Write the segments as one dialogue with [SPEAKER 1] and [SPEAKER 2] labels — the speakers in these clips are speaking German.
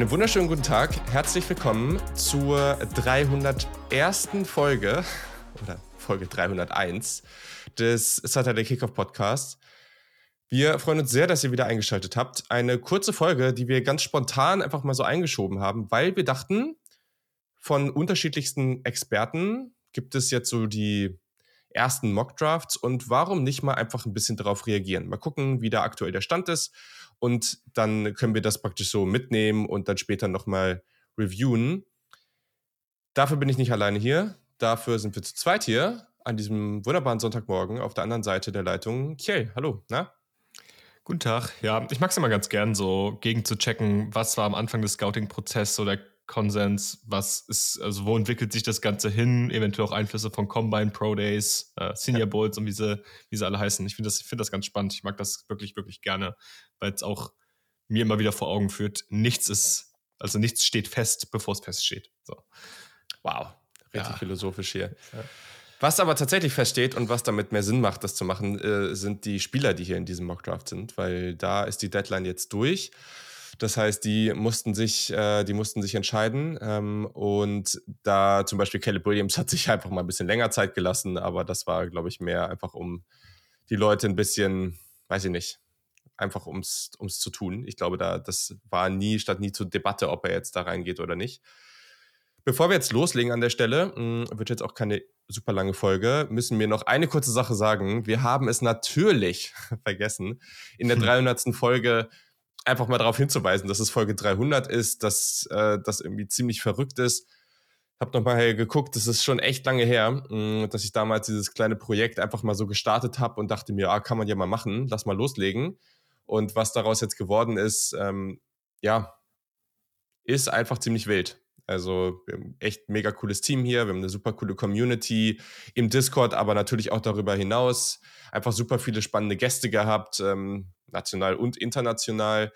[SPEAKER 1] Einen wunderschönen guten Tag. Herzlich willkommen zur 301. Folge oder Folge 301 des Saturday Kickoff Podcasts. Wir freuen uns sehr, dass ihr wieder eingeschaltet habt. Eine kurze Folge, die wir ganz spontan einfach mal so eingeschoben haben, weil wir dachten, von unterschiedlichsten Experten gibt es jetzt so die ersten Mock-Drafts und warum nicht mal einfach ein bisschen darauf reagieren? Mal gucken, wie da aktuell der Stand ist und dann können wir das praktisch so mitnehmen und dann später nochmal reviewen. Dafür bin ich nicht alleine hier. Dafür sind wir zu zweit hier an diesem wunderbaren Sonntagmorgen auf der anderen Seite der Leitung. Kiel, hallo, na?
[SPEAKER 2] Guten Tag. Ja, ich mag es immer ganz gern, so gegen zu checken, was war am Anfang des Scouting-Prozesses oder Konsens, was ist, also wo entwickelt sich das Ganze hin, eventuell auch Einflüsse von Combine, Pro Days, äh, Senior Bowls und wie sie, wie sie alle heißen. Ich finde das, find das ganz spannend. Ich mag das wirklich, wirklich gerne, weil es auch mir immer wieder vor Augen führt, nichts ist, also nichts steht fest, bevor es feststeht. So.
[SPEAKER 1] Wow, richtig ja. philosophisch hier. Ja. Was aber tatsächlich feststeht und was damit mehr Sinn macht, das zu machen, äh, sind die Spieler, die hier in diesem Mockdraft sind, weil da ist die Deadline jetzt durch. Das heißt, die mussten sich, äh, die mussten sich entscheiden. Ähm, und da zum Beispiel Caleb Williams hat sich einfach mal ein bisschen länger Zeit gelassen, aber das war, glaube ich, mehr einfach um die Leute ein bisschen, weiß ich nicht, einfach ums, ums zu tun. Ich glaube, da, das war nie, stand nie zur Debatte, ob er jetzt da reingeht oder nicht. Bevor wir jetzt loslegen an der Stelle, hm, wird jetzt auch keine super lange Folge, müssen wir noch eine kurze Sache sagen. Wir haben es natürlich vergessen, in der 300. Hm. Folge einfach mal darauf hinzuweisen, dass es Folge 300 ist, dass äh, das irgendwie ziemlich verrückt ist. Hab noch mal geguckt, das ist schon echt lange her, mh, dass ich damals dieses kleine Projekt einfach mal so gestartet habe und dachte mir, ah, kann man ja mal machen, lass mal loslegen. Und was daraus jetzt geworden ist, ähm, ja, ist einfach ziemlich wild. Also wir haben echt mega cooles Team hier, wir haben eine super coole Community im Discord, aber natürlich auch darüber hinaus. Einfach super viele spannende Gäste gehabt. Ähm, national und international.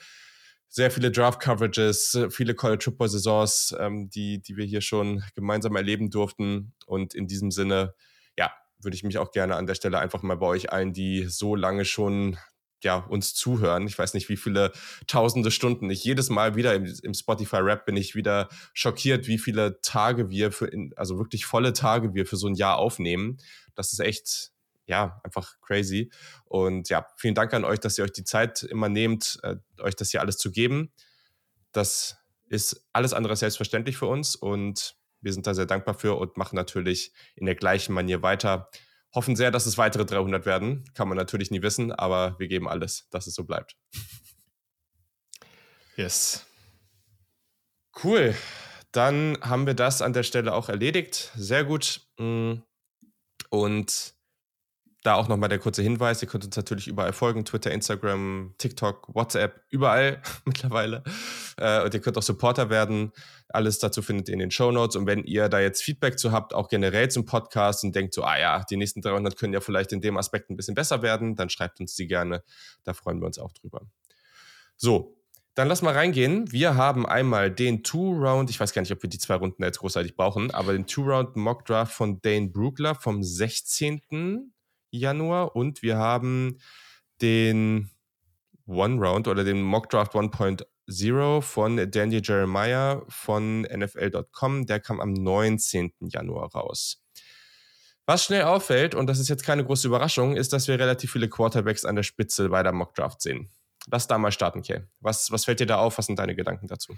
[SPEAKER 1] Sehr viele Draft-Coverages, viele College Football-Saisons, ähm, die, die wir hier schon gemeinsam erleben durften. Und in diesem Sinne, ja, würde ich mich auch gerne an der Stelle einfach mal bei euch allen, die so lange schon ja, uns zuhören. Ich weiß nicht, wie viele tausende Stunden. Ich jedes Mal wieder im, im Spotify-Rap bin ich wieder schockiert, wie viele Tage wir für, in, also wirklich volle Tage wir für so ein Jahr aufnehmen. Das ist echt ja, einfach crazy. Und ja, vielen Dank an euch, dass ihr euch die Zeit immer nehmt, äh, euch das hier alles zu geben. Das ist alles andere selbstverständlich für uns und wir sind da sehr dankbar für und machen natürlich in der gleichen Manier weiter. Hoffen sehr, dass es weitere 300 werden. Kann man natürlich nie wissen, aber wir geben alles, dass es so bleibt.
[SPEAKER 2] Yes.
[SPEAKER 1] Cool. Dann haben wir das an der Stelle auch erledigt. Sehr gut. Mm. Und da auch nochmal der kurze Hinweis, ihr könnt uns natürlich überall folgen, Twitter, Instagram, TikTok, WhatsApp, überall mittlerweile. Äh, und ihr könnt auch Supporter werden. Alles dazu findet ihr in den Show Notes. Und wenn ihr da jetzt Feedback zu habt, auch generell zum Podcast und denkt so, ah ja, die nächsten 300 können ja vielleicht in dem Aspekt ein bisschen besser werden, dann schreibt uns die gerne. Da freuen wir uns auch drüber. So, dann lass mal reingehen. Wir haben einmal den Two-Round, ich weiß gar nicht, ob wir die zwei Runden jetzt großartig brauchen, aber den Two-Round Mock Draft von Dane Brugler vom 16. Januar und wir haben den One Round oder den Mock Draft 1.0 von Daniel Jeremiah von NFL.com. Der kam am 19. Januar raus. Was schnell auffällt, und das ist jetzt keine große Überraschung, ist, dass wir relativ viele Quarterbacks an der Spitze bei der Mock Draft sehen. Lass da mal starten, Kay. Was, was fällt dir da auf? Was sind deine Gedanken dazu?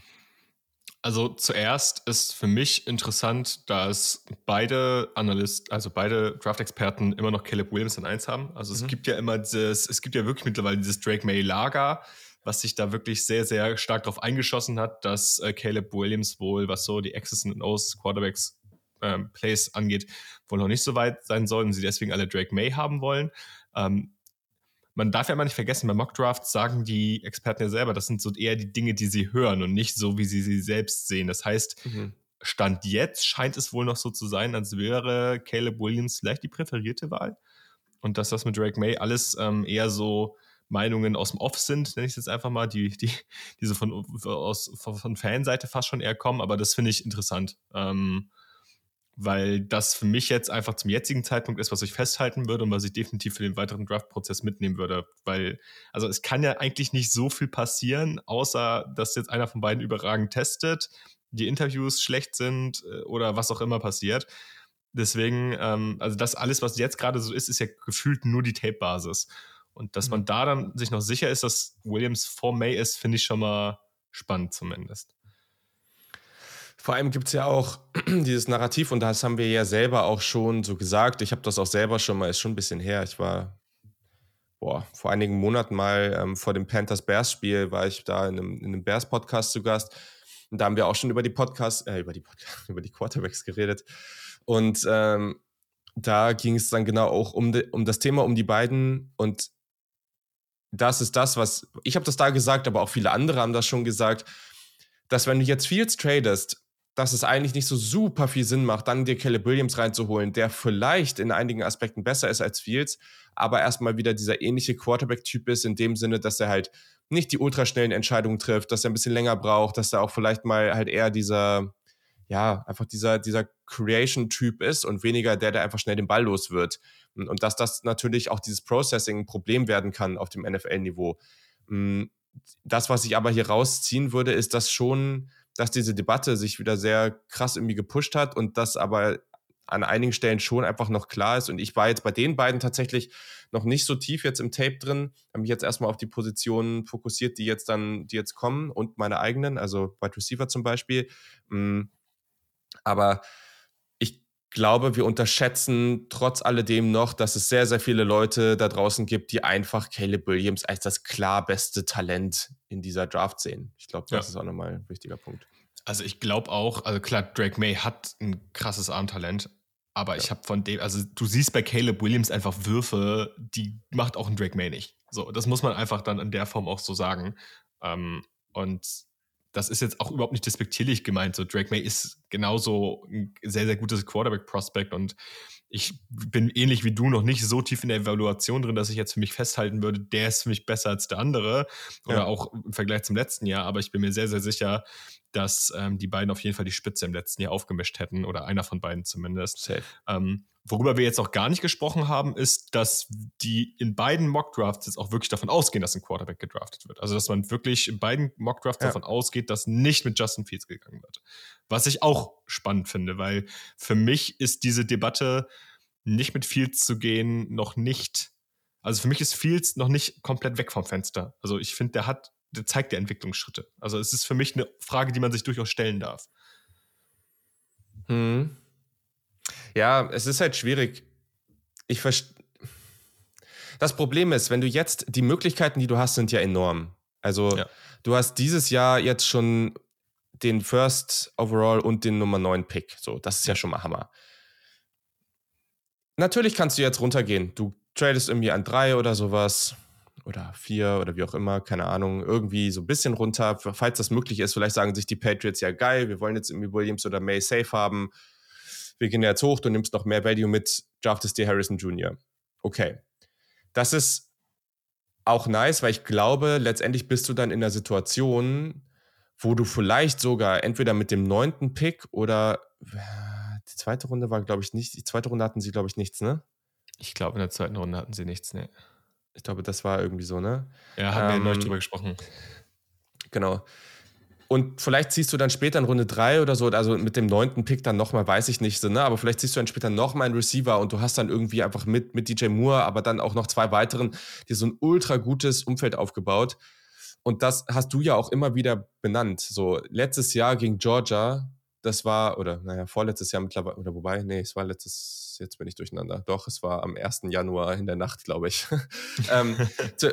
[SPEAKER 2] Also zuerst ist für mich interessant, dass beide Analysten, also beide Draft-Experten immer noch Caleb Williams in 1 haben. Also mhm. es gibt ja immer dieses, es gibt ja wirklich mittlerweile dieses Drake May-Lager, was sich da wirklich sehr, sehr stark darauf eingeschossen hat, dass äh, Caleb Williams wohl, was so die X's und O's Quarterbacks ähm, Plays angeht, wohl noch nicht so weit sein soll und sie deswegen alle Drake May haben wollen. Ähm, man darf ja immer nicht vergessen, bei Mockdrafts sagen die Experten ja selber, das sind so eher die Dinge, die sie hören und nicht so, wie sie sie selbst sehen. Das heißt, mhm. Stand jetzt scheint es wohl noch so zu sein, als wäre Caleb Williams vielleicht die präferierte Wahl. Und dass das mit Drake May alles ähm, eher so Meinungen aus dem Off sind, nenne ich es jetzt einfach mal, die, die, die so von, aus, von Fanseite fast schon eher kommen, aber das finde ich interessant. Ähm, weil das für mich jetzt einfach zum jetzigen Zeitpunkt ist, was ich festhalten würde und was ich definitiv für den weiteren Draft-Prozess mitnehmen würde. Weil, also es kann ja eigentlich nicht so viel passieren, außer dass jetzt einer von beiden überragend testet, die Interviews schlecht sind äh, oder was auch immer passiert. Deswegen, ähm, also das alles, was jetzt gerade so ist, ist ja gefühlt nur die Tape-Basis. Und dass man mhm. da dann sich noch sicher ist, dass Williams vor May ist, finde ich schon mal spannend zumindest.
[SPEAKER 1] Vor allem gibt es ja auch dieses Narrativ und das haben wir ja selber auch schon so gesagt. Ich habe das auch selber schon mal, ist schon ein bisschen her. Ich war boah, vor einigen Monaten mal ähm, vor dem Panthers-Bears-Spiel, war ich da in einem, in einem Bears-Podcast zu Gast. Und da haben wir auch schon über die Podcasts, äh, über die Podcast, über die Quarterbacks geredet. Und ähm, da ging es dann genau auch um, de, um das Thema, um die beiden. Und das ist das, was ich habe das da gesagt, aber auch viele andere haben das schon gesagt, dass wenn du jetzt Fields tradest, dass es eigentlich nicht so super viel Sinn macht, dann dir Caleb Williams reinzuholen, der vielleicht in einigen Aspekten besser ist als Fields, aber erstmal wieder dieser ähnliche Quarterback-Typ ist, in dem Sinne, dass er halt nicht die ultraschnellen Entscheidungen trifft, dass er ein bisschen länger braucht, dass er auch vielleicht mal halt eher dieser, ja, einfach dieser, dieser Creation-Typ ist und weniger der, der einfach schnell den Ball los wird. Und dass das natürlich auch dieses Processing ein Problem werden kann auf dem NFL-Niveau. Mm, das, was ich aber hier rausziehen würde, ist, dass schon dass diese Debatte sich wieder sehr krass irgendwie gepusht hat und das aber an einigen Stellen schon einfach noch klar ist. Und ich war jetzt bei den beiden tatsächlich noch nicht so tief jetzt im Tape drin, habe mich jetzt erstmal auf die Positionen fokussiert, die jetzt dann, die jetzt kommen und meine eigenen, also Wide Receiver zum Beispiel. Mm, aber glaube, wir unterschätzen trotz alledem noch, dass es sehr, sehr viele Leute da draußen gibt, die einfach Caleb Williams als das klar beste Talent in dieser Draft sehen. Ich glaube, das ja. ist auch nochmal ein wichtiger Punkt.
[SPEAKER 2] Also ich glaube auch, also klar, Drake May hat ein krasses Armtalent, aber ja. ich habe von dem, also du siehst bei Caleb Williams einfach Würfe, die macht auch ein Drake May nicht. So, das muss man einfach dann in der Form auch so sagen. Ähm, und das ist jetzt auch überhaupt nicht despektierlich gemeint. So, Drake May ist genauso ein sehr, sehr gutes Quarterback-Prospect und ich bin ähnlich wie du noch nicht so tief in der Evaluation drin, dass ich jetzt für mich festhalten würde, der ist für mich besser als der andere oder ja. auch im Vergleich zum letzten Jahr. Aber ich bin mir sehr, sehr sicher, dass ähm, die beiden auf jeden Fall die Spitze im letzten Jahr aufgemischt hätten oder einer von beiden zumindest. Ähm, worüber wir jetzt noch gar nicht gesprochen haben, ist, dass die in beiden Mockdrafts jetzt auch wirklich davon ausgehen, dass ein Quarterback gedraftet wird. Also dass man wirklich in beiden Mockdrafts ja. davon ausgeht, dass nicht mit Justin Fields gegangen wird. Was ich auch spannend finde, weil für mich ist diese Debatte, nicht mit Fields zu gehen, noch nicht. Also für mich ist Fields noch nicht komplett weg vom Fenster. Also ich finde, der hat, der zeigt ja Entwicklungsschritte. Also es ist für mich eine Frage, die man sich durchaus stellen darf.
[SPEAKER 1] Hm. Ja, es ist halt schwierig. Ich verstehe. Das Problem ist, wenn du jetzt, die Möglichkeiten, die du hast, sind ja enorm. Also, ja. du hast dieses Jahr jetzt schon den First Overall und den Nummer 9 Pick. So, das ist ja schon mal Hammer. Natürlich kannst du jetzt runtergehen. Du tradest irgendwie an drei oder sowas oder vier oder wie auch immer, keine Ahnung, irgendwie so ein bisschen runter, falls das möglich ist. Vielleicht sagen sich die Patriots ja geil, wir wollen jetzt irgendwie Williams oder May safe haben. Wir gehen jetzt hoch, du nimmst noch mehr Value mit, draftest dir Harrison Jr. Okay. Das ist auch nice, weil ich glaube, letztendlich bist du dann in der Situation, wo du vielleicht sogar entweder mit dem neunten Pick oder die zweite Runde war, glaube ich, nicht. Die zweite Runde hatten sie, glaube ich, nichts, ne?
[SPEAKER 2] Ich glaube, in der zweiten Runde hatten sie nichts, ne.
[SPEAKER 1] Ich glaube, das war irgendwie so, ne?
[SPEAKER 2] Ja, haben ähm, wir neulich drüber gesprochen.
[SPEAKER 1] Genau. Und vielleicht ziehst du dann später in Runde 3 oder so, also mit dem neunten Pick dann nochmal, weiß ich nicht, so, ne? aber vielleicht ziehst du dann später nochmal einen Receiver und du hast dann irgendwie einfach mit, mit DJ Moore, aber dann auch noch zwei weiteren, dir so ein ultra gutes Umfeld aufgebaut. Und das hast du ja auch immer wieder benannt. So, letztes Jahr gegen Georgia, das war, oder naja, vorletztes Jahr mittlerweile, oder wobei, nee, es war letztes, jetzt bin ich durcheinander. Doch, es war am 1. Januar in der Nacht, glaube ich. ähm, zu,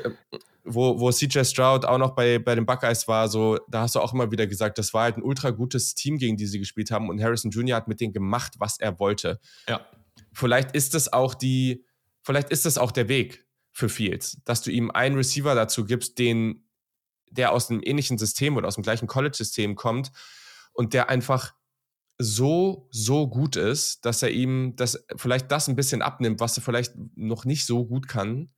[SPEAKER 1] wo, wo CJ Stroud auch noch bei, bei den Buckeyes war, so, da hast du auch immer wieder gesagt, das war halt ein ultra gutes Team, gegen die sie gespielt haben und Harrison Jr. hat mit denen gemacht, was er wollte.
[SPEAKER 2] Ja.
[SPEAKER 1] Vielleicht ist das auch die, vielleicht ist das auch der Weg für Fields, dass du ihm einen Receiver dazu gibst, den der aus einem ähnlichen System oder aus dem gleichen College-System kommt und der einfach so, so gut ist, dass er ihm das, vielleicht das ein bisschen abnimmt, was er vielleicht noch nicht so gut kann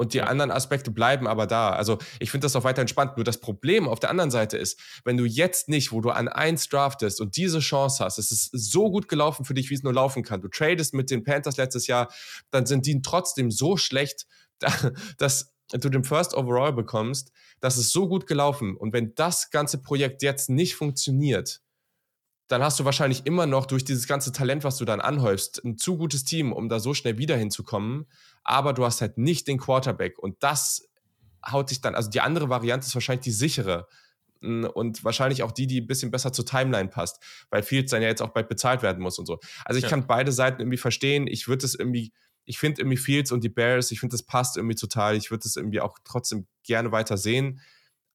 [SPEAKER 1] Und die ja. anderen Aspekte bleiben aber da. Also ich finde das auch weiter entspannt. Nur das Problem auf der anderen Seite ist, wenn du jetzt nicht, wo du an eins draftest und diese Chance hast, es ist so gut gelaufen für dich, wie es nur laufen kann. Du tradest mit den Panthers letztes Jahr, dann sind die trotzdem so schlecht, dass du den First Overall bekommst. Das ist so gut gelaufen. Und wenn das ganze Projekt jetzt nicht funktioniert, dann hast du wahrscheinlich immer noch durch dieses ganze Talent, was du dann anhäufst, ein zu gutes Team, um da so schnell wieder hinzukommen. Aber du hast halt nicht den Quarterback. Und das haut dich dann, also die andere Variante ist wahrscheinlich die sichere. Und wahrscheinlich auch die, die ein bisschen besser zur Timeline passt, weil Fields dann ja jetzt auch bald bezahlt werden muss und so. Also ich ja. kann beide Seiten irgendwie verstehen. Ich würde es irgendwie, ich finde irgendwie Fields und die Bears, ich finde, das passt irgendwie total. Ich würde es irgendwie auch trotzdem gerne weiter sehen.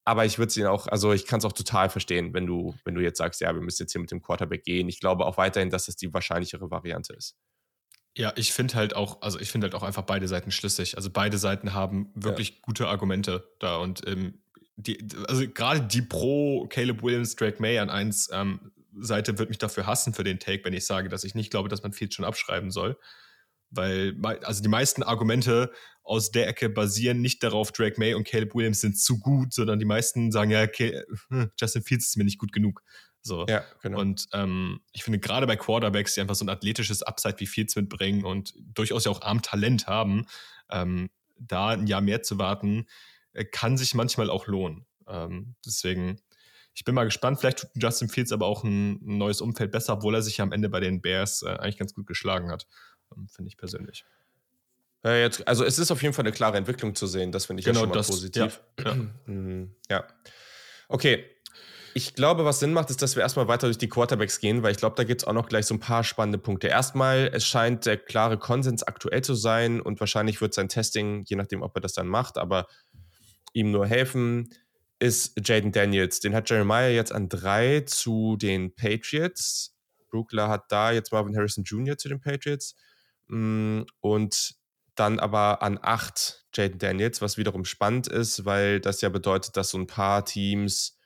[SPEAKER 1] Aber ich würde es ihn auch, also ich kann es auch total verstehen, wenn du, wenn du jetzt sagst, ja, wir müssen jetzt hier mit dem Quarterback gehen. Ich glaube auch weiterhin, dass das die wahrscheinlichere Variante ist.
[SPEAKER 2] Ja, ich finde halt auch, also ich finde halt auch einfach beide Seiten schlüssig. Also beide Seiten haben wirklich ja. gute Argumente da und ähm, die, also gerade die pro Caleb Williams, Drake May an eins ähm, Seite wird mich dafür hassen für den Take, wenn ich sage, dass ich nicht glaube, dass man Fields schon abschreiben soll. Weil, also die meisten Argumente aus der Ecke basieren nicht darauf, Drake May und Caleb Williams sind zu gut, sondern die meisten sagen ja, okay, hm, Justin Fields ist mir nicht gut genug. So. Ja, genau. Und ähm, ich finde gerade bei Quarterbacks, die einfach so ein athletisches Upside wie Fields mitbringen und durchaus ja auch Armtalent haben, ähm, da ein Jahr mehr zu warten, äh, kann sich manchmal auch lohnen. Ähm, deswegen, ich bin mal gespannt. Vielleicht tut Justin Fields aber auch ein, ein neues Umfeld besser, obwohl er sich ja am Ende bei den Bears äh, eigentlich ganz gut geschlagen hat. Ähm, finde ich persönlich.
[SPEAKER 1] Ja, jetzt, also es ist auf jeden Fall eine klare Entwicklung zu sehen, das finde ich genau ja schon mal das, positiv. Ja. ja. Mhm, ja. Okay. Ich glaube, was Sinn macht, ist, dass wir erstmal weiter durch die Quarterbacks gehen, weil ich glaube, da gibt es auch noch gleich so ein paar spannende Punkte. Erstmal, es scheint der klare Konsens aktuell zu sein und wahrscheinlich wird sein Testing, je nachdem, ob er das dann macht, aber ihm nur helfen, ist Jaden Daniels. Den hat Jeremiah jetzt an drei zu den Patriots. Brookler hat da jetzt Marvin Harrison Jr. zu den Patriots. Mm, und dann aber an acht Jaden Daniels, was wiederum spannend ist, weil das ja bedeutet, dass so ein paar Teams,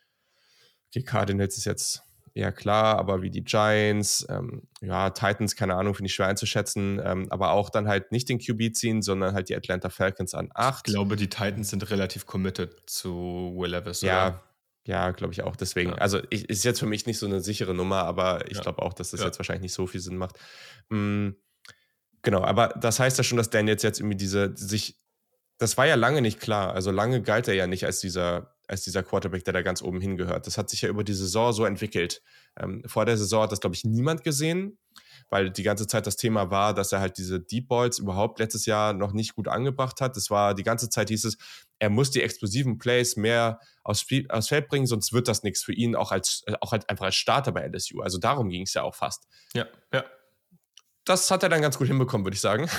[SPEAKER 1] die Cardinals ist jetzt eher klar, aber wie die Giants, ähm, ja, Titans, keine Ahnung, finde ich schwer einzuschätzen, ähm, aber auch dann halt nicht den QB ziehen, sondern halt die Atlanta Falcons an acht.
[SPEAKER 2] Ich glaube, die Titans sind relativ committed zu Will Levis.
[SPEAKER 1] Ja, oder? Ja, glaube ich auch. Deswegen, ja. also ich, ist jetzt für mich nicht so eine sichere Nummer, aber ich ja. glaube auch, dass das ja. jetzt wahrscheinlich nicht so viel Sinn macht. Mhm, genau, aber das heißt ja schon, dass Dan jetzt jetzt irgendwie diese sich, das war ja lange nicht klar. Also lange galt er ja nicht als dieser, als dieser Quarterback, der da ganz oben hingehört. Das hat sich ja über die Saison so entwickelt. Ähm, vor der Saison hat das, glaube ich, niemand gesehen weil die ganze Zeit das Thema war, dass er halt diese Deep Balls überhaupt letztes Jahr noch nicht gut angebracht hat. Es war die ganze Zeit hieß es, er muss die explosiven Plays mehr aufs, aufs Feld bringen, sonst wird das nichts für ihn, auch als auch halt einfach als Starter bei LSU. Also darum ging es ja auch fast.
[SPEAKER 2] Ja, ja.
[SPEAKER 1] Das hat er dann ganz gut hinbekommen, würde ich sagen.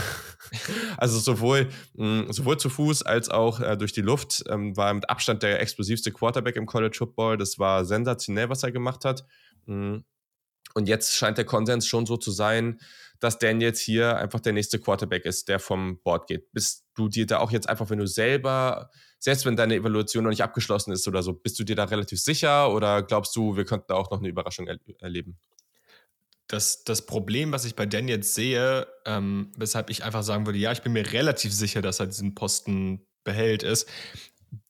[SPEAKER 1] also sowohl, mm, sowohl zu Fuß als auch äh, durch die Luft ähm, war er mit Abstand der explosivste Quarterback im College Football. Das war sensationell, was er gemacht hat. Mh, und jetzt scheint der Konsens schon so zu sein, dass Dan jetzt hier einfach der nächste Quarterback ist, der vom Board geht. Bist du dir da auch jetzt einfach, wenn du selber, selbst wenn deine Evaluation noch nicht abgeschlossen ist oder so, bist du dir da relativ sicher oder glaubst du, wir könnten da auch noch eine Überraschung er erleben?
[SPEAKER 2] Das, das Problem, was ich bei Dan jetzt sehe, ähm, weshalb ich einfach sagen würde, ja, ich bin mir relativ sicher, dass er diesen Posten behält, ist,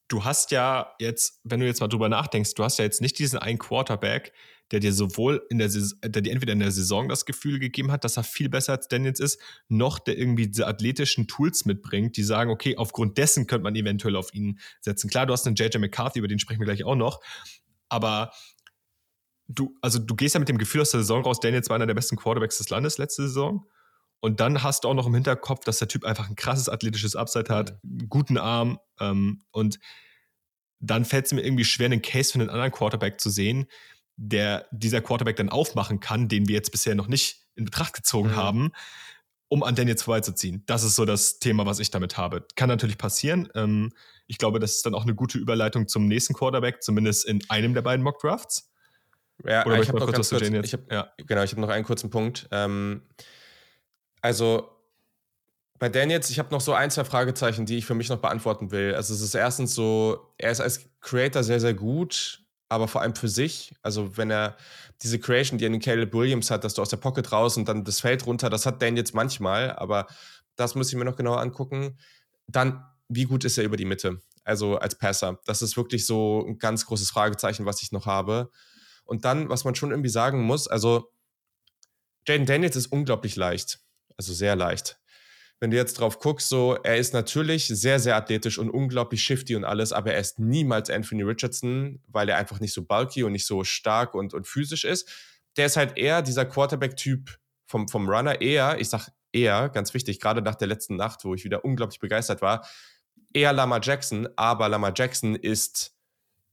[SPEAKER 2] du hast ja jetzt, wenn du jetzt mal drüber nachdenkst, du hast ja jetzt nicht diesen einen Quarterback, der dir sowohl in der Saison, der dir entweder in der Saison das Gefühl gegeben hat, dass er viel besser als Daniels ist, noch der irgendwie diese athletischen Tools mitbringt, die sagen, okay, aufgrund dessen könnte man eventuell auf ihn setzen. Klar, du hast einen JJ McCarthy, über den sprechen wir gleich auch noch, aber du, also du gehst ja mit dem Gefühl aus der Saison raus, Daniels war einer der besten Quarterbacks des Landes letzte Saison. Und dann hast du auch noch im Hinterkopf, dass der Typ einfach ein krasses athletisches Upside hat, mhm. guten Arm ähm, und dann fällt es mir irgendwie schwer, einen Case für einen anderen Quarterback zu sehen, der dieser Quarterback dann aufmachen kann, den wir jetzt bisher noch nicht in Betracht gezogen mhm. haben, um an Daniels vorbeizuziehen. Das ist so das Thema, was ich damit habe. Kann natürlich passieren. Ähm, ich glaube, das ist dann auch eine gute Überleitung zum nächsten Quarterback, zumindest in einem der beiden Mock Drafts.
[SPEAKER 1] Ja, Oder ich habe noch kurz, kurz ich hab, ja. Genau, ich habe noch einen kurzen Punkt. Ähm, also bei Daniels, ich habe noch so ein, zwei Fragezeichen, die ich für mich noch beantworten will. Also es ist erstens so, er ist als Creator sehr, sehr gut aber vor allem für sich. Also wenn er diese Creation, die er in Caleb Williams hat, dass du aus der Pocket raus und dann das Feld runter, das hat Dan jetzt manchmal, aber das muss ich mir noch genauer angucken. Dann wie gut ist er über die Mitte? Also als Passer. Das ist wirklich so ein ganz großes Fragezeichen, was ich noch habe. Und dann, was man schon irgendwie sagen muss, also Jaden Daniels ist unglaublich leicht. Also sehr leicht. Wenn du jetzt drauf guckst, so, er ist natürlich sehr, sehr athletisch und unglaublich shifty und alles, aber er ist niemals Anthony Richardson, weil er einfach nicht so bulky und nicht so stark und, und physisch ist. Der ist halt eher dieser Quarterback-Typ vom, vom Runner, eher, ich sag eher, ganz wichtig, gerade nach der letzten Nacht, wo ich wieder unglaublich begeistert war, eher Lama Jackson, aber Lama Jackson ist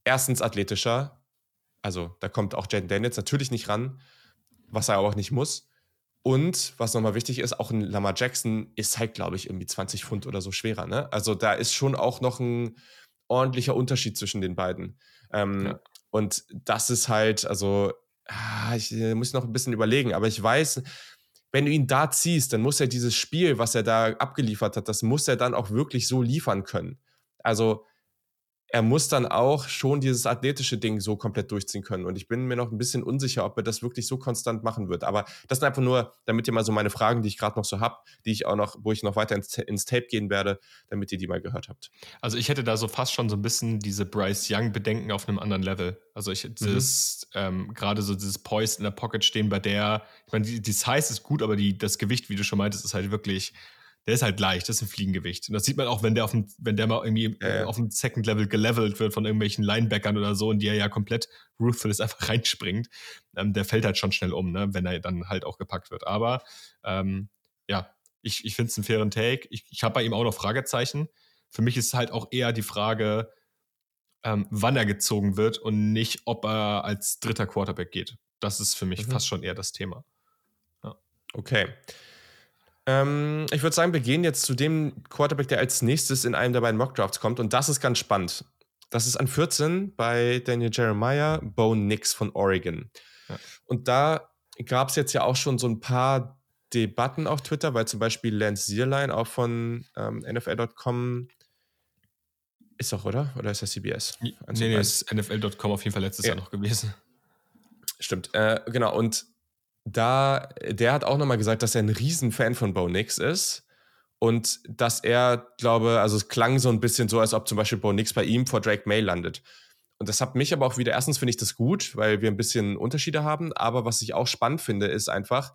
[SPEAKER 1] erstens athletischer, also da kommt auch Jaden Daniels natürlich nicht ran, was er auch nicht muss. Und was nochmal wichtig ist, auch ein Lama Jackson ist halt, glaube ich, irgendwie 20 Pfund oder so schwerer. Ne? Also da ist schon auch noch ein ordentlicher Unterschied zwischen den beiden. Ähm, ja. Und das ist halt, also ah, ich äh, muss noch ein bisschen überlegen, aber ich weiß, wenn du ihn da ziehst, dann muss er dieses Spiel, was er da abgeliefert hat, das muss er dann auch wirklich so liefern können. Also er muss dann auch schon dieses athletische Ding so komplett durchziehen können. Und ich bin mir noch ein bisschen unsicher, ob er das wirklich so konstant machen wird. Aber das sind einfach nur, damit ihr mal so meine Fragen, die ich gerade noch so habe, die ich auch noch, wo ich noch weiter ins, ins, Tape gehen werde, damit ihr die mal gehört habt.
[SPEAKER 2] Also ich hätte da so fast schon so ein bisschen diese Bryce Young-Bedenken auf einem anderen Level. Also ich das mhm. ähm, gerade so dieses Poise in der Pocket stehen, bei der, ich meine, die, die Size ist gut, aber die, das Gewicht, wie du schon meintest, ist halt wirklich der ist halt leicht, das ist ein Fliegengewicht. Und das sieht man auch, wenn der auf dem, wenn der mal irgendwie äh. auf dem Second Level gelevelt wird von irgendwelchen Linebackern oder so und die er ja komplett ruthless einfach reinspringt. Ähm, der fällt halt schon schnell um, ne, wenn er dann halt auch gepackt wird. Aber ähm, ja, ich, ich finde es einen fairen Take. Ich, ich habe bei ihm auch noch Fragezeichen. Für mich ist halt auch eher die Frage, ähm, wann er gezogen wird und nicht, ob er als dritter Quarterback geht. Das ist für mich mhm. fast schon eher das Thema.
[SPEAKER 1] Ja. Okay. Ähm, ich würde sagen, wir gehen jetzt zu dem Quarterback, der als nächstes in einem der beiden Mockdrafts kommt. Und das ist ganz spannend. Das ist an 14 bei Daniel Jeremiah, Bo Nix von Oregon. Ja. Und da gab es jetzt ja auch schon so ein paar Debatten auf Twitter, weil zum Beispiel Lance Zierlein auch von ähm, NFL.com ist doch, oder? Oder ist das CBS?
[SPEAKER 2] Nee, nee, ist NFL.com auf jeden Fall letztes ja. Jahr noch gewesen.
[SPEAKER 1] Stimmt, äh, genau. Und da, der hat auch nochmal gesagt, dass er ein Riesenfan von Bo Nix ist. Und dass er, glaube, also es klang so ein bisschen so, als ob zum Beispiel Bo Nix bei ihm vor Drake May landet. Und das hat mich aber auch wieder, erstens finde ich das gut, weil wir ein bisschen Unterschiede haben. Aber was ich auch spannend finde, ist einfach,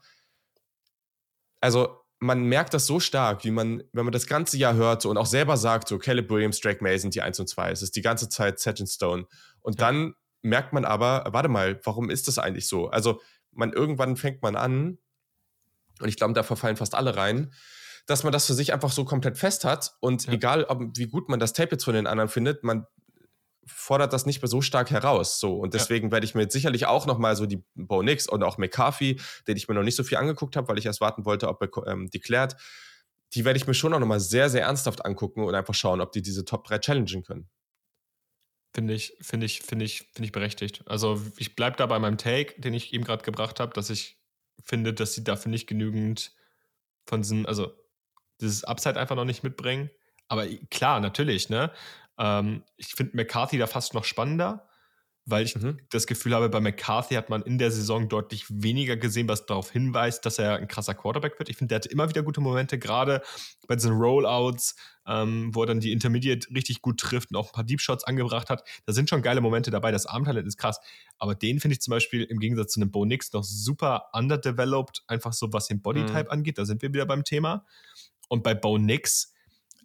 [SPEAKER 1] also man merkt das so stark, wie man, wenn man das ganze Jahr hört so, und auch selber sagt, so Caleb Williams, Drake May sind die 1 und 2. Es ist die ganze Zeit Seth Stone. Und ja. dann merkt man aber, warte mal, warum ist das eigentlich so? Also man irgendwann fängt man an, und ich glaube, da verfallen fast alle rein, dass man das für sich einfach so komplett fest hat und ja. egal, ob, wie gut man das Tape jetzt von den anderen findet, man fordert das nicht mehr so stark heraus. So und deswegen ja. werde ich mir jetzt sicherlich auch noch mal so die Bo Nix und auch McCarthy, den ich mir noch nicht so viel angeguckt habe, weil ich erst warten wollte, ob er ähm, deklärt, die werde ich mir schon auch noch mal sehr sehr ernsthaft angucken und einfach schauen, ob die diese Top 3 challengen können.
[SPEAKER 2] Finde ich, finde ich, finde ich, finde ich berechtigt. Also ich bleibe da bei meinem Take, den ich eben gerade gebracht habe, dass ich finde, dass sie dafür nicht genügend von diesen, also dieses Upside einfach noch nicht mitbringen. Aber klar, natürlich, ne? Ähm, ich finde McCarthy da fast noch spannender, weil ich mhm. das Gefühl habe, bei McCarthy hat man in der Saison deutlich weniger gesehen, was darauf hinweist, dass er ein krasser Quarterback wird. Ich finde, der hatte immer wieder gute Momente, gerade bei diesen Rollouts, ähm, wo er dann die Intermediate richtig gut trifft und auch ein paar Deep Shots angebracht hat. Da sind schon geile Momente dabei. Das Armtalent ist krass. Aber den finde ich zum Beispiel im Gegensatz zu einem Bo Nix noch super underdeveloped, einfach so was den Bodytype mhm. angeht. Da sind wir wieder beim Thema. Und bei Bo Nix,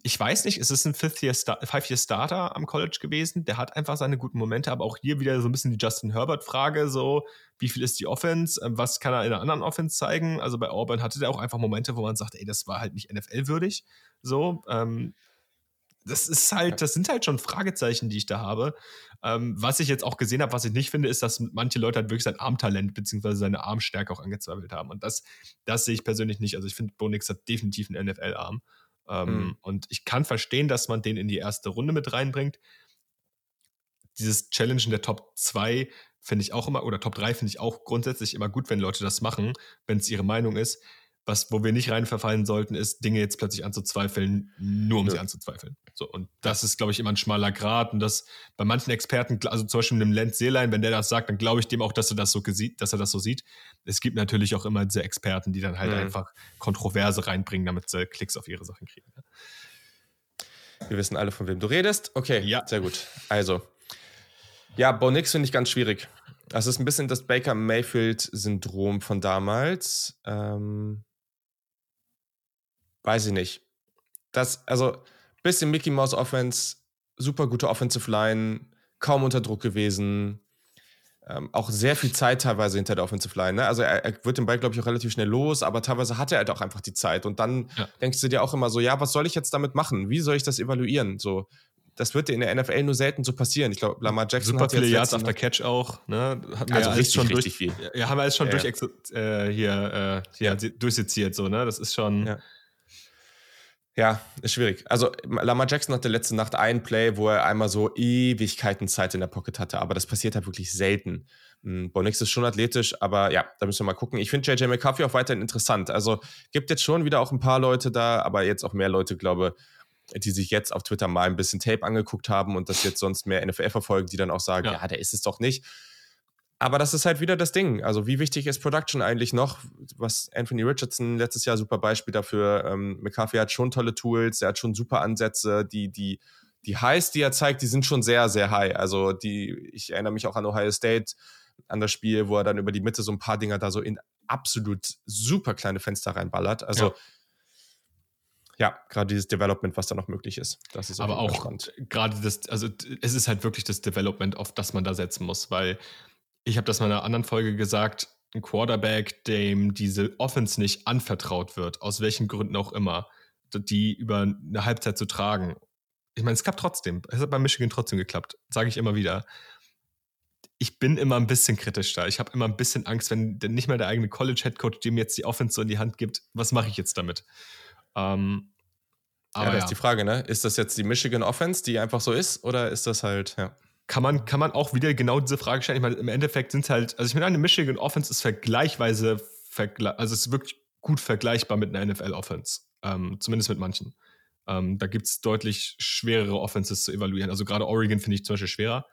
[SPEAKER 2] ich weiß nicht, es ist ein Five-Year-Starter am College gewesen. Der hat einfach seine guten Momente, aber auch hier wieder so ein bisschen die Justin Herbert-Frage: so, wie viel ist die Offense? Ähm, was kann er in einer anderen Offense zeigen? Also bei Auburn hatte der auch einfach Momente, wo man sagt, ey, das war halt nicht NFL-würdig. So, ähm, das ist halt, das sind halt schon Fragezeichen, die ich da habe. Ähm, was ich jetzt auch gesehen habe, was ich nicht finde, ist, dass manche Leute halt wirklich sein Armtalent bzw. seine Armstärke auch angezweifelt haben. Und das, das sehe ich persönlich nicht. Also ich finde, Bonix hat definitiv einen NFL-Arm. Ähm, mhm. Und ich kann verstehen, dass man den in die erste Runde mit reinbringt. Dieses Challenge in der Top 2 finde ich auch immer, oder Top 3 finde ich auch grundsätzlich immer gut, wenn Leute das machen, wenn es ihre Meinung ist. Was, wo wir nicht reinverfallen sollten, ist, Dinge jetzt plötzlich anzuzweifeln, nur um ja. sie anzuzweifeln. So, und das ist, glaube ich, immer ein schmaler Grad. Und das bei manchen Experten, also zum Beispiel einem Lenz Seelein, wenn der das sagt, dann glaube ich dem auch, dass er das so dass er das so sieht. Es gibt natürlich auch immer diese Experten, die dann halt mhm. einfach Kontroverse reinbringen, damit sie Klicks auf ihre Sachen kriegen.
[SPEAKER 1] Wir wissen alle, von wem du redest. Okay,
[SPEAKER 2] ja.
[SPEAKER 1] sehr gut. Also, ja, Bo Nix finde ich ganz schwierig. Das ist ein bisschen das Baker Mayfield-Syndrom von damals. Ähm, weiß ich nicht. Das, also, bisschen Mickey Mouse Offense, super gute Offensive Line, kaum unter Druck gewesen. Ähm, auch sehr viel Zeit teilweise hinter der Offensive Line. Ne? Also er, er, wird den Ball, glaube ich, auch relativ schnell los, aber teilweise hat er halt auch einfach die Zeit. Und dann ja. denkst du dir auch immer so, ja, was soll ich jetzt damit machen? Wie soll ich das evaluieren? So, das wird dir in der NFL nur selten so passieren. Ich glaube, Lamar Jackson
[SPEAKER 2] Super hat viele Yards after Catch auch. Ne?
[SPEAKER 1] Hat also richtig, schon richtig
[SPEAKER 2] durch, viel. Ja, haben wir alles schon ja. durch äh, hier, äh, hier durchseziert. So, ne? Das ist schon...
[SPEAKER 1] Ja. Ist schwierig. Also Lamar Jackson hatte letzte Nacht einen Play, wo er einmal so Ewigkeiten Zeit in der Pocket hatte, aber das passiert halt wirklich selten. Hm, Bonix ist schon athletisch, aber ja, da müssen wir mal gucken. Ich finde JJ McCaffrey auch weiterhin interessant. Also gibt jetzt schon wieder auch ein paar Leute da, aber jetzt auch mehr Leute, glaube die sich jetzt auf Twitter mal ein bisschen Tape angeguckt haben und das jetzt sonst mehr NFL verfolgen, die dann auch sagen, ja, ja der ist es doch nicht. Aber das ist halt wieder das Ding. Also, wie wichtig ist Production eigentlich noch? Was Anthony Richardson letztes Jahr super Beispiel dafür. Ähm, McCarthy hat schon tolle Tools, er hat schon super Ansätze. Die, die, die Highs, die er zeigt, die sind schon sehr, sehr high. Also, die, ich erinnere mich auch an Ohio State, an das Spiel, wo er dann über die Mitte so ein paar Dinger da so in absolut super kleine Fenster reinballert. Also, ja ja, gerade dieses Development, was da noch möglich ist.
[SPEAKER 2] Das ist aber auch gerade das, also es ist halt wirklich das Development, auf das man da setzen muss, weil ich habe das mal in einer anderen Folge gesagt, ein Quarterback, dem diese Offense nicht anvertraut wird, aus welchen Gründen auch immer, die über eine Halbzeit zu tragen. Ich meine, es klappt trotzdem. Es hat bei Michigan trotzdem geklappt, sage ich immer wieder. Ich bin immer ein bisschen kritisch da. Ich habe immer ein bisschen Angst, wenn nicht mal der eigene College-Headcoach dem jetzt die Offense so in die Hand gibt. Was mache ich jetzt damit? Ähm,
[SPEAKER 1] aber ja, das ja. ist die Frage, ne? Ist das jetzt die Michigan Offense, die einfach so ist, oder ist das halt, ja?
[SPEAKER 2] Kann man, kann man auch wieder genau diese Frage stellen. Ich meine, im Endeffekt sind es halt, also ich meine, eine Michigan Offense ist vergleichweise, vergle also es ist wirklich gut vergleichbar mit einer NFL Offense. Ähm, zumindest mit manchen. Ähm, da gibt es deutlich schwerere Offenses zu evaluieren. Also gerade Oregon finde ich zum Beispiel schwerer.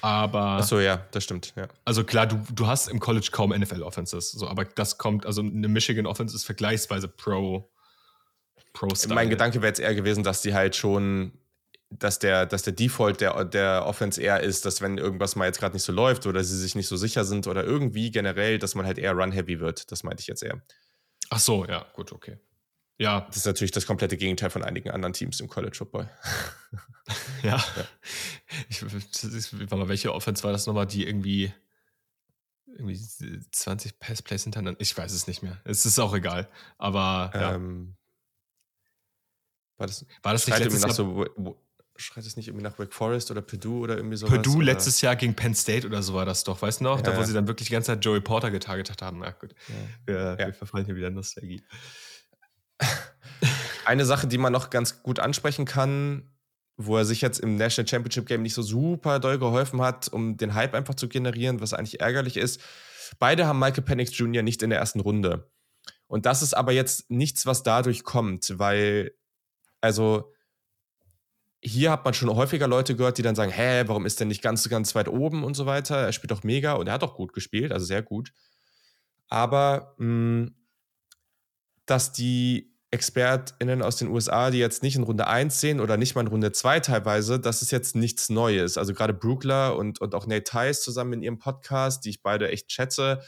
[SPEAKER 2] Aber.
[SPEAKER 1] Ach so, ja, das stimmt, ja.
[SPEAKER 2] Also klar, du, du hast im College kaum NFL-Offenses. So, aber das kommt, also eine Michigan Offense ist vergleichsweise pro,
[SPEAKER 1] pro -Style. Mein Gedanke wäre jetzt eher gewesen, dass die halt schon dass der, dass der Default der, der Offense eher ist, dass wenn irgendwas mal jetzt gerade nicht so läuft oder sie sich nicht so sicher sind oder irgendwie generell, dass man halt eher run-heavy wird. Das meinte ich jetzt eher.
[SPEAKER 2] Ach so, ja, gut, okay.
[SPEAKER 1] Ja. Das ist natürlich das komplette Gegenteil von einigen anderen Teams im College Football.
[SPEAKER 2] ja. ja. Ich, ist, mal, welche Offense war das nochmal, die irgendwie, irgendwie 20 Passplays hintereinander? Ich weiß es nicht mehr. Es ist auch egal. Aber. Ähm,
[SPEAKER 1] war das, war das nicht letztes Jahr? So, schreit es nicht irgendwie nach Wake Forest oder Purdue oder irgendwie sowas?
[SPEAKER 2] Purdue oder? letztes Jahr gegen Penn State oder so war das doch, weißt du noch? Ja, da, wo ja. sie dann wirklich die ganze Zeit Joey Porter getargetet haben. Ja, gut. Ja. Wir, wir verfallen hier wieder in Nostalgie.
[SPEAKER 1] Eine Sache, die man noch ganz gut ansprechen kann, wo er sich jetzt im National Championship Game nicht so super doll geholfen hat, um den Hype einfach zu generieren, was eigentlich ärgerlich ist. Beide haben Michael Penix Jr. nicht in der ersten Runde. Und das ist aber jetzt nichts, was dadurch kommt, weil, also, hier hat man schon häufiger Leute gehört, die dann sagen, hä, warum ist der nicht ganz, ganz weit oben und so weiter. Er spielt doch mega und er hat auch gut gespielt, also sehr gut. Aber mh, hm, dass die ExpertInnen aus den USA, die jetzt nicht in Runde 1 sehen oder nicht mal in Runde 2 teilweise, das ist jetzt nichts Neues. Also gerade Brookler und, und auch Nate Tice zusammen in ihrem Podcast, die ich beide echt schätze,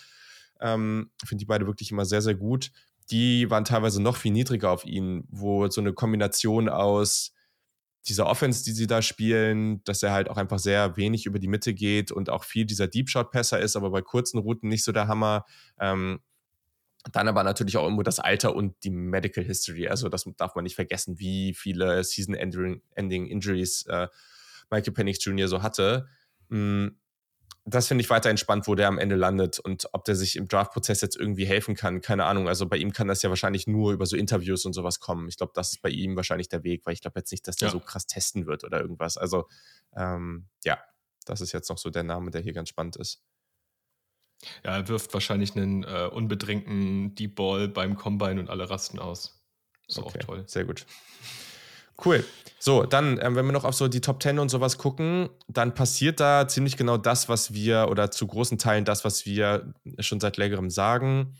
[SPEAKER 1] ähm, finde die beide wirklich immer sehr, sehr gut. Die waren teilweise noch viel niedriger auf ihn, wo so eine Kombination aus dieser Offense, die sie da spielen, dass er halt auch einfach sehr wenig über die Mitte geht und auch viel dieser Deep Shot Pässer ist, aber bei kurzen Routen nicht so der Hammer. Ähm, dann aber natürlich auch irgendwo das Alter und die Medical History. Also das darf man nicht vergessen, wie viele Season-Ending Injuries äh, Michael Penix Jr. so hatte. Mhm das finde ich weiter entspannt, wo der am Ende landet und ob der sich im Draft-Prozess jetzt irgendwie helfen kann. Keine Ahnung. Also bei ihm kann das ja wahrscheinlich nur über so Interviews und sowas kommen. Ich glaube, das ist bei ihm wahrscheinlich der Weg, weil ich glaube jetzt nicht, dass der ja. so krass testen wird oder irgendwas. Also ähm, ja, das ist jetzt noch so der Name, der hier ganz spannend ist.
[SPEAKER 2] Ja, er wirft wahrscheinlich einen äh, unbedrängten Deep Ball beim Combine und alle rasten aus.
[SPEAKER 1] Ist okay, auch toll. Sehr gut. Cool. So, dann, ähm, wenn wir noch auf so die Top 10 und sowas gucken, dann passiert da ziemlich genau das, was wir, oder zu großen Teilen das, was wir schon seit längerem sagen.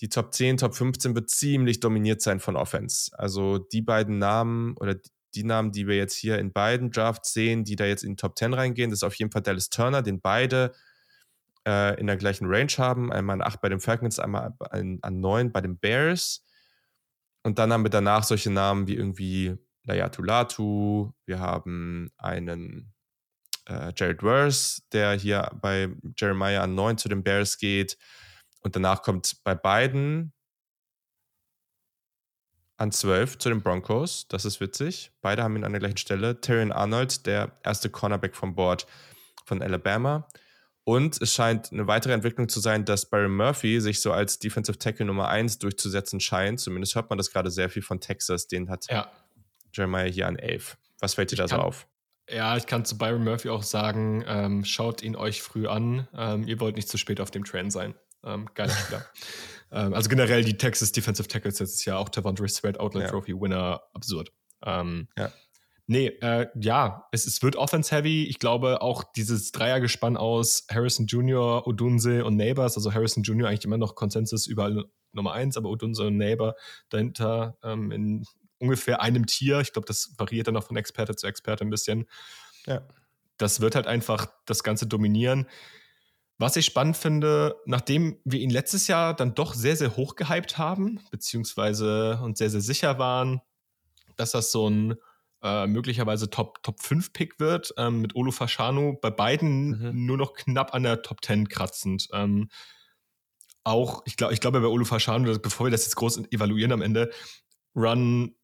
[SPEAKER 1] Die Top 10, Top 15 wird ziemlich dominiert sein von Offense. Also die beiden Namen oder die Namen, die wir jetzt hier in beiden Drafts sehen, die da jetzt in die Top 10 reingehen, das ist auf jeden Fall Dallas Turner, den beide äh, in der gleichen Range haben. Einmal an 8 bei den Falcons, einmal an, an 9 bei den Bears. Und dann haben wir danach solche Namen wie irgendwie Layatu Latu, wir haben einen äh, Jared Worth, der hier bei Jeremiah an 9 zu den Bears geht. Und danach kommt bei beiden an 12 zu den Broncos. Das ist witzig. Beide haben ihn an der gleichen Stelle. Tyrion Arnold, der erste Cornerback vom Board von Alabama. Und es scheint eine weitere Entwicklung zu sein, dass Barry Murphy sich so als Defensive Tackle Nummer 1 durchzusetzen scheint. Zumindest hört man das gerade sehr viel von Texas. Den hat ja. Jeremiah hier an 11. Was fällt dir da so auf?
[SPEAKER 2] Ja, ich kann zu Byron Murphy auch sagen, ähm, schaut ihn euch früh an. Ähm, ihr wollt nicht zu spät auf dem Trend sein. Ähm, geiler Spieler. ähm, also generell die Texas Defensive Tackles jetzt ist ja auch Tavondre Sweat Outlet ja. Trophy Winner absurd. Ähm, ja. Nee, äh, ja, es, es wird offense-heavy. Ich glaube auch dieses Dreiergespann aus Harrison Jr., Odunse und Neighbors, also Harrison Jr. eigentlich immer noch Konsensus überall Nummer eins, aber Odunse und Neighbor dahinter ähm, in ungefähr einem Tier. Ich glaube, das variiert dann auch von Experte zu Experte ein bisschen. Ja. Das wird halt einfach das Ganze dominieren. Was ich spannend finde, nachdem wir ihn letztes Jahr dann doch sehr, sehr hoch gehypt haben, beziehungsweise uns sehr, sehr sicher waren, dass das so ein äh, möglicherweise Top, Top 5 Pick wird, ähm, mit Olu Fashanu bei beiden mhm. nur noch knapp an der Top 10 kratzend. Ähm, auch, ich glaube, ich glaube bei Olu Fashanu, bevor wir das jetzt groß evaluieren am Ende, Run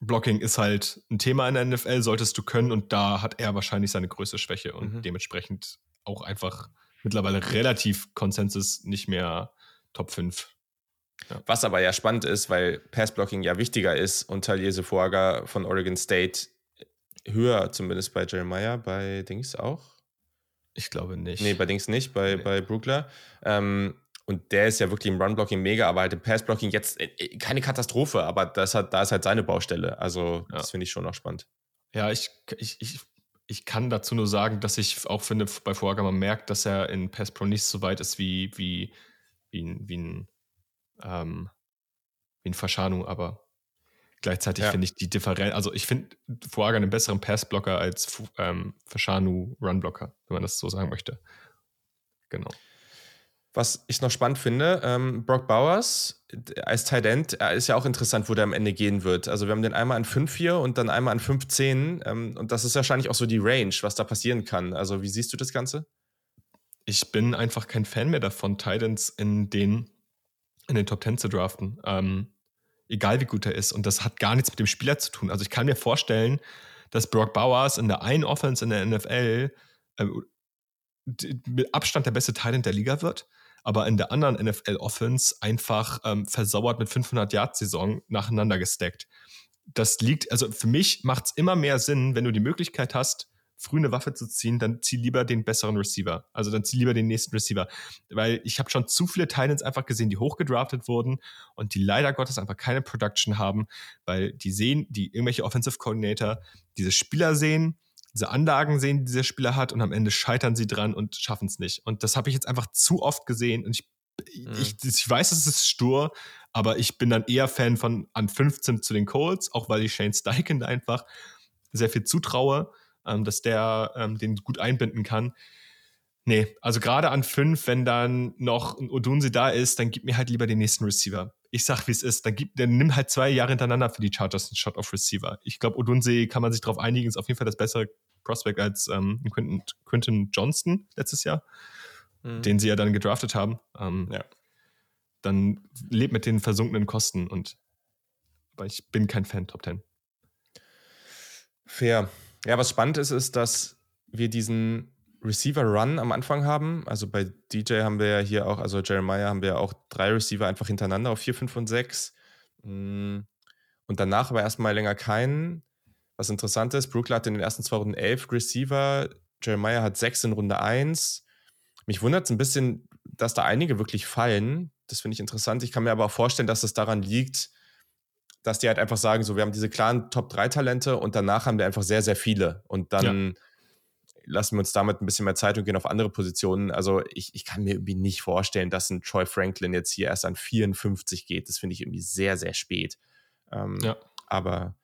[SPEAKER 2] Blocking ist halt ein Thema in der NFL, solltest du können und da hat er wahrscheinlich seine größte Schwäche und mhm. dementsprechend auch einfach mittlerweile relativ Konsensus nicht mehr Top 5
[SPEAKER 1] ja. Was aber ja spannend ist, weil Passblocking ja wichtiger ist und Taliesin Fuaga von Oregon State höher, zumindest bei Jeremiah, bei Dings auch.
[SPEAKER 2] Ich glaube nicht.
[SPEAKER 1] Nee, bei Dings nicht, bei, nee. bei Brookler. Ähm, und der ist ja wirklich im Run-Blocking mega, aber halt im Pass-Blocking jetzt äh, keine Katastrophe, aber das hat, da ist halt seine Baustelle. Also, ja. das finde ich schon noch spannend.
[SPEAKER 2] Ja, ich, ich, ich, ich kann dazu nur sagen, dass ich auch finde, bei Fuaga man merkt, dass er in Pass-Pro nicht so weit ist wie, wie, wie, wie ein ähm, wie ein Fashanu, aber gleichzeitig ja. finde ich die Differenz, also ich finde Fuaga einen besseren Passblocker als ähm, Fashanu Runblocker, wenn man das so sagen möchte. Genau.
[SPEAKER 1] Was ich noch spannend finde, ähm, Brock Bowers als Talent ist ja auch interessant, wo der am Ende gehen wird. Also wir haben den einmal an 5 hier und dann einmal an 5-10 ähm, und das ist wahrscheinlich auch so die Range, was da passieren kann. Also wie siehst du das Ganze?
[SPEAKER 2] Ich bin einfach kein Fan mehr davon, Titans in den in den Top Ten zu draften. Ähm, egal wie gut er ist. Und das hat gar nichts mit dem Spieler zu tun. Also ich kann mir vorstellen, dass Brock Bowers in der einen Offense in der NFL äh, mit Abstand der beste Talent der Liga wird, aber in der anderen NFL-Offense einfach ähm, versauert mit 500-Yard-Saison nacheinander gesteckt. Das liegt, also für mich macht es immer mehr Sinn, wenn du die Möglichkeit hast, früh eine Waffe zu ziehen, dann zieh lieber den besseren Receiver. Also dann zieh lieber den nächsten Receiver. Weil ich habe schon zu viele Titans einfach gesehen, die hochgedraftet wurden und die leider Gottes einfach keine Production haben, weil die sehen, die irgendwelche Offensive Coordinator diese Spieler sehen, diese Anlagen sehen, die dieser Spieler hat und am Ende scheitern sie dran und schaffen es nicht. Und das habe ich jetzt einfach zu oft gesehen und ich, mhm. ich, ich weiß, es ist stur, aber ich bin dann eher Fan von an 15 zu den Colts, auch weil ich Shane Steichen einfach sehr viel zutraue ähm, dass der ähm, den gut einbinden kann. Nee, also gerade an fünf, wenn dann noch ein Odunsi da ist, dann gib mir halt lieber den nächsten Receiver. Ich sag, wie es ist. Dann, gib, dann nimm halt zwei Jahre hintereinander für die Chargers einen Shot of Receiver. Ich glaube, Odunsi kann man sich darauf einigen, ist auf jeden Fall das bessere Prospect als ähm, Quinton, Quinton Johnston letztes Jahr, mhm. den sie ja dann gedraftet haben. Ähm, ja. Dann lebt mit den versunkenen Kosten und aber ich bin kein Fan Top Ten.
[SPEAKER 1] Fair. Ja, was spannend ist, ist, dass wir diesen Receiver-Run am Anfang haben. Also bei DJ haben wir ja hier auch, also Jeremiah haben wir ja auch drei Receiver einfach hintereinander auf 4, 5 und 6. Mm. Und danach aber erstmal länger keinen. Was interessant ist, Brookler hat in den ersten zwei Runden elf Receiver, Jeremiah hat sechs in Runde 1. Mich wundert es ein bisschen, dass da einige wirklich fallen. Das finde ich interessant. Ich kann mir aber auch vorstellen, dass es daran liegt, dass die halt einfach sagen, so, wir haben diese klaren Top-3-Talente und danach haben wir einfach sehr, sehr viele. Und dann ja. Lassen wir uns damit ein bisschen mehr Zeit und gehen auf andere Positionen. Also ich, ich kann mir irgendwie nicht vorstellen, dass ein Troy Franklin jetzt hier erst an 54 geht. Das finde ich irgendwie sehr, sehr spät. Ähm, ja. Aber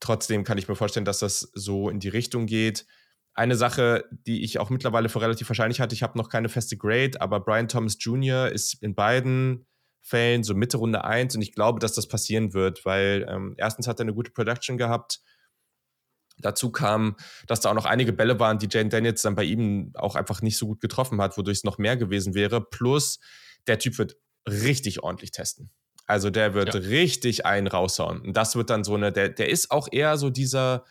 [SPEAKER 1] trotzdem kann ich mir vorstellen, dass das so in die Richtung geht. Eine Sache, die ich auch mittlerweile für relativ wahrscheinlich hatte, ich habe noch keine feste Grade, aber Brian Thomas Jr. ist in beiden Fällen so Mitte Runde 1 und ich glaube, dass das passieren wird, weil ähm, erstens hat er eine gute Production gehabt. Dazu kam, dass da auch noch einige Bälle waren, die Jane Daniels dann bei ihm auch einfach nicht so gut getroffen hat, wodurch es noch mehr gewesen wäre. Plus, der Typ wird richtig ordentlich testen. Also der wird ja. richtig einen raushauen. Und das wird dann so eine, der, der ist auch eher so dieser,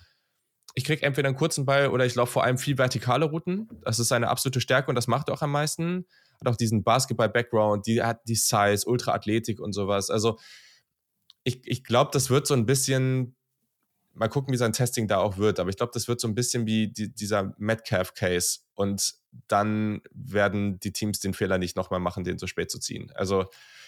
[SPEAKER 1] ich kriege entweder einen kurzen Ball oder ich laufe vor allem viel vertikale Routen. Das ist seine absolute Stärke und das macht er auch am meisten. Hat auch diesen Basketball-Background, die hat die Size, Ultra-Athletik und sowas. Also ich, ich glaube, das wird so ein bisschen, mal gucken, wie sein Testing da auch wird, aber ich glaube, das wird so ein bisschen wie die, dieser Metcalf-Case und dann werden die Teams den Fehler nicht nochmal machen, den so spät zu ziehen. Also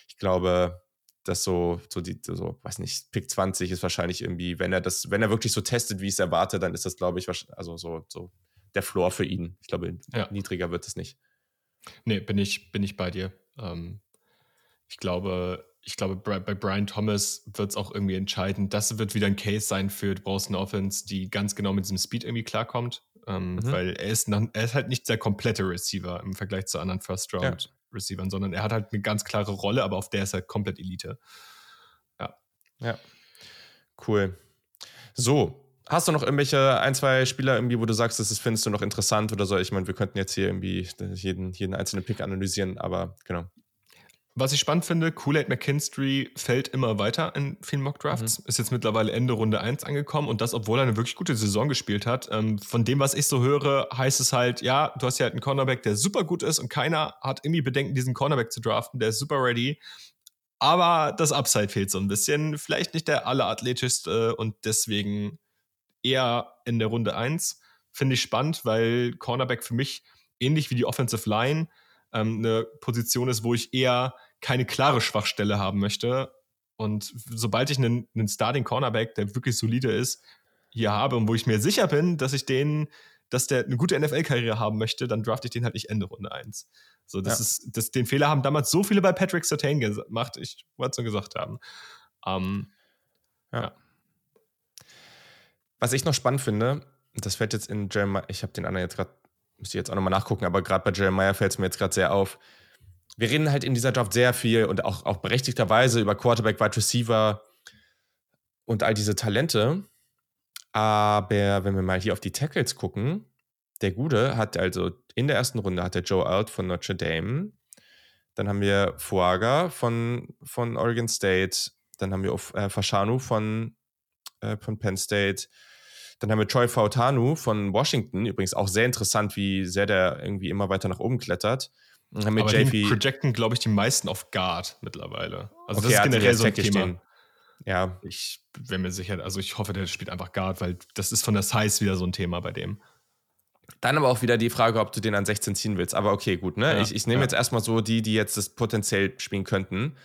[SPEAKER 1] ich glaube, dass so, so die, so, weiß nicht, Pick 20 ist wahrscheinlich irgendwie, wenn er das, wenn er wirklich so testet, wie ich es erwarte, dann ist das, glaube ich, also so, so der Floor für ihn. Ich glaube, ja. niedriger wird es nicht.
[SPEAKER 2] Nee, bin ich, bin ich bei dir. Ähm, ich glaube, ich glaube, bei Brian Thomas wird es auch irgendwie entscheiden. Das wird wieder ein Case sein für du brauchst eine Offense, die ganz genau mit diesem Speed irgendwie klarkommt. Ähm, mhm. Weil er ist, noch, er ist halt nicht der komplette Receiver im Vergleich zu anderen First Round. Ja. Sondern er hat halt eine ganz klare Rolle, aber auf der ist er komplett Elite. Ja.
[SPEAKER 1] Ja. Cool. So, hast du noch irgendwelche ein, zwei Spieler irgendwie, wo du sagst, das findest du noch interessant oder so? Ich meine, wir könnten jetzt hier irgendwie jeden, jeden einzelnen Pick analysieren, aber genau.
[SPEAKER 2] Was ich spannend finde, Kool-Aid McKinstry fällt immer weiter in vielen Mock-Drafts. Mhm. Ist jetzt mittlerweile Ende Runde 1 angekommen und das, obwohl er eine wirklich gute Saison gespielt hat. Ähm, von dem, was ich so höre, heißt es halt, ja, du hast ja halt einen Cornerback, der super gut ist und keiner hat irgendwie Bedenken, diesen Cornerback zu draften. Der ist super ready. Aber das Upside fehlt so ein bisschen. Vielleicht nicht der allerathletischste und deswegen eher in der Runde 1. Finde ich spannend, weil Cornerback für mich ähnlich wie die Offensive Line ähm, eine Position ist, wo ich eher keine klare Schwachstelle haben möchte. Und sobald ich einen, einen Starting Cornerback, der wirklich solide ist, hier habe und wo ich mir sicher bin, dass ich den, dass der eine gute NFL-Karriere haben möchte, dann draft ich den halt nicht Ende Runde 1. So, das ja. ist, das, den Fehler haben damals so viele bei Patrick Sertain gemacht, ich wollte es nur gesagt haben. Ähm,
[SPEAKER 1] ja. ja. Was ich noch spannend finde, das fällt jetzt in Jeremiah, ich habe den anderen jetzt gerade müsste ich jetzt auch nochmal nachgucken, aber gerade bei Jeremiah fällt es mir jetzt gerade sehr auf. Wir reden halt in dieser Draft sehr viel und auch, auch berechtigterweise über Quarterback, Wide Receiver und all diese Talente. Aber wenn wir mal hier auf die Tackles gucken, der Gute hat also in der ersten Runde hat der Joe Alt von Notre Dame. Dann haben wir Fuaga von, von Oregon State. Dann haben wir äh, Fashanu von, äh, von Penn State. Dann haben wir Troy Fautanu von Washington, übrigens auch sehr interessant, wie sehr der irgendwie immer weiter nach oben klettert.
[SPEAKER 2] Dann haben wir Aber JP, den projecten, glaube ich, die meisten auf Guard mittlerweile. Also okay, das ist generell so ein Thema. Stehen. Ja. Ich bin mir sicher, also ich hoffe, der spielt einfach Guard, weil das ist von der Size wieder so ein Thema bei dem.
[SPEAKER 1] Dann aber auch wieder die Frage, ob du den an 16 ziehen willst. Aber okay, gut, ne? Ja, ich, ich nehme ja. jetzt erstmal so die, die jetzt das potenziell spielen könnten.